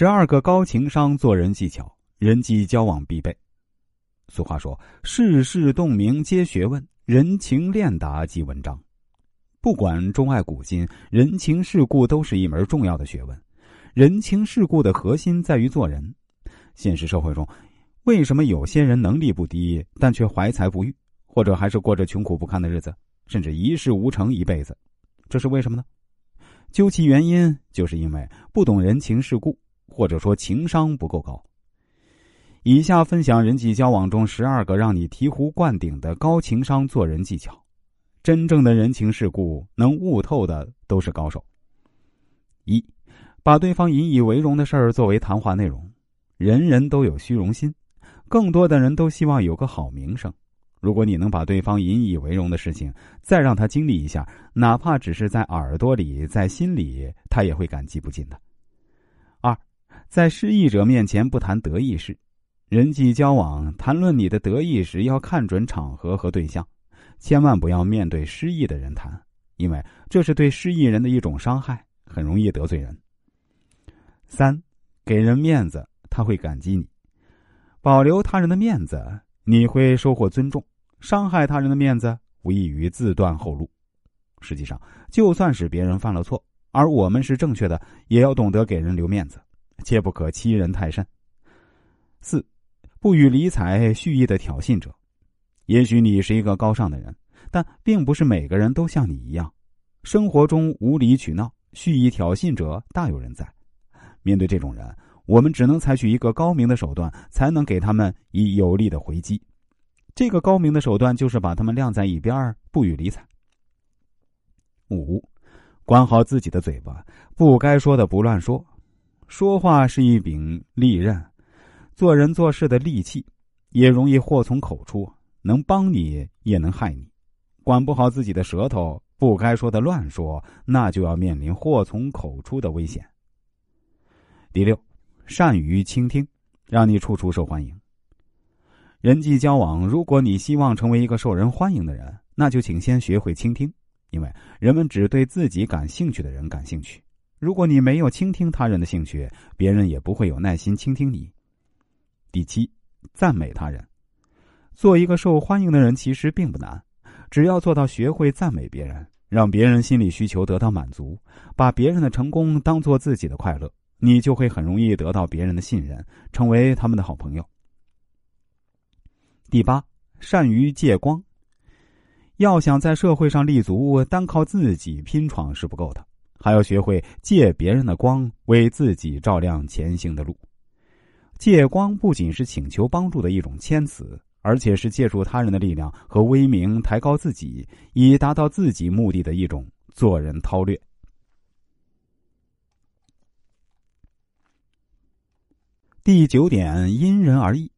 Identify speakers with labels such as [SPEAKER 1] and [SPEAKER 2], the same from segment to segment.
[SPEAKER 1] 十二个高情商做人技巧，人际交往必备。俗话说：“世事洞明皆学问，人情练达即文章。”不管钟爱古今，人情世故都是一门重要的学问。人情世故的核心在于做人。现实社会中，为什么有些人能力不低，但却怀才不遇，或者还是过着穷苦不堪的日子，甚至一事无成一辈子？这是为什么呢？究其原因，就是因为不懂人情世故。或者说情商不够高。以下分享人际交往中十二个让你醍醐灌顶的高情商做人技巧。真正的人情世故能悟透的都是高手。一，把对方引以为荣的事儿作为谈话内容。人人都有虚荣心，更多的人都希望有个好名声。如果你能把对方引以为荣的事情再让他经历一下，哪怕只是在耳朵里，在心里，他也会感激不尽的。在失意者面前不谈得意事，人际交往谈论你的得意时要看准场合和对象，千万不要面对失意的人谈，因为这是对失意人的一种伤害，很容易得罪人。三，给人面子，他会感激你；保留他人的面子，你会收获尊重；伤害他人的面子，无异于自断后路。实际上，就算是别人犯了错，而我们是正确的，也要懂得给人留面子。切不可欺人太甚。四，不予理睬、蓄意的挑衅者。也许你是一个高尚的人，但并不是每个人都像你一样。生活中无理取闹、蓄意挑衅者大有人在。面对这种人，我们只能采取一个高明的手段，才能给他们以有力的回击。这个高明的手段就是把他们晾在一边，不予理睬。五，管好自己的嘴巴，不该说的不乱说。说话是一柄利刃，做人做事的利器，也容易祸从口出，能帮你也能害你。管不好自己的舌头，不该说的乱说，那就要面临祸从口出的危险。第六，善于倾听，让你处处受欢迎。人际交往，如果你希望成为一个受人欢迎的人，那就请先学会倾听，因为人们只对自己感兴趣的人感兴趣。如果你没有倾听他人的兴趣，别人也不会有耐心倾听你。第七，赞美他人，做一个受欢迎的人其实并不难，只要做到学会赞美别人，让别人心理需求得到满足，把别人的成功当做自己的快乐，你就会很容易得到别人的信任，成为他们的好朋友。第八，善于借光，要想在社会上立足，单靠自己拼闯是不够的。还要学会借别人的光，为自己照亮前行的路。借光不仅是请求帮助的一种谦辞，而且是借助他人的力量和威名抬高自己，以达到自己目的的一种做人韬略。第九点，因人而异，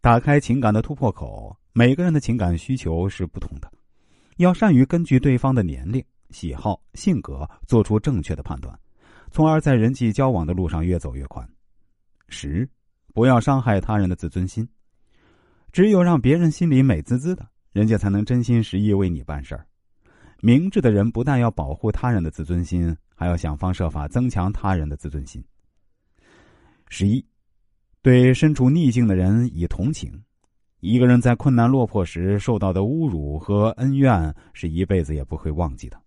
[SPEAKER 1] 打开情感的突破口。每个人的情感需求是不同的，要善于根据对方的年龄。喜好、性格，做出正确的判断，从而在人际交往的路上越走越宽。十，不要伤害他人的自尊心。只有让别人心里美滋滋的，人家才能真心实意为你办事儿。明智的人不但要保护他人的自尊心，还要想方设法增强他人的自尊心。十一，对身处逆境的人以同情。一个人在困难落魄时受到的侮辱和恩怨，是一辈子也不会忘记的。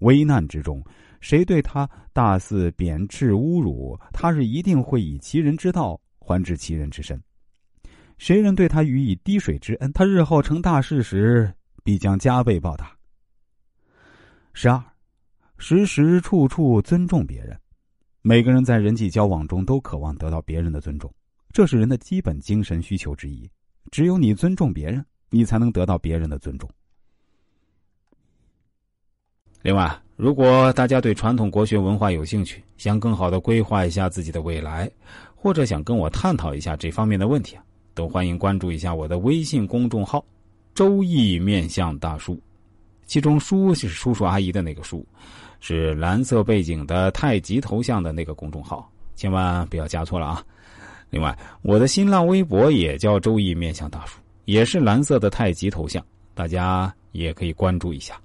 [SPEAKER 1] 危难之中，谁对他大肆贬斥侮辱，他是一定会以其人之道还治其人之身；谁人对他予以滴水之恩，他日后成大事时必将加倍报答。十二，时时处处尊重别人。每个人在人际交往中都渴望得到别人的尊重，这是人的基本精神需求之一。只有你尊重别人，你才能得到别人的尊重。另外，如果大家对传统国学文化有兴趣，想更好的规划一下自己的未来，或者想跟我探讨一下这方面的问题啊，都欢迎关注一下我的微信公众号“周易面相大叔”，其中“叔”是叔叔阿姨的那个“叔”，是蓝色背景的太极头像的那个公众号，千万不要加错了啊！另外，我的新浪微博也叫“周易面相大叔”，也是蓝色的太极头像，大家也可以关注一下。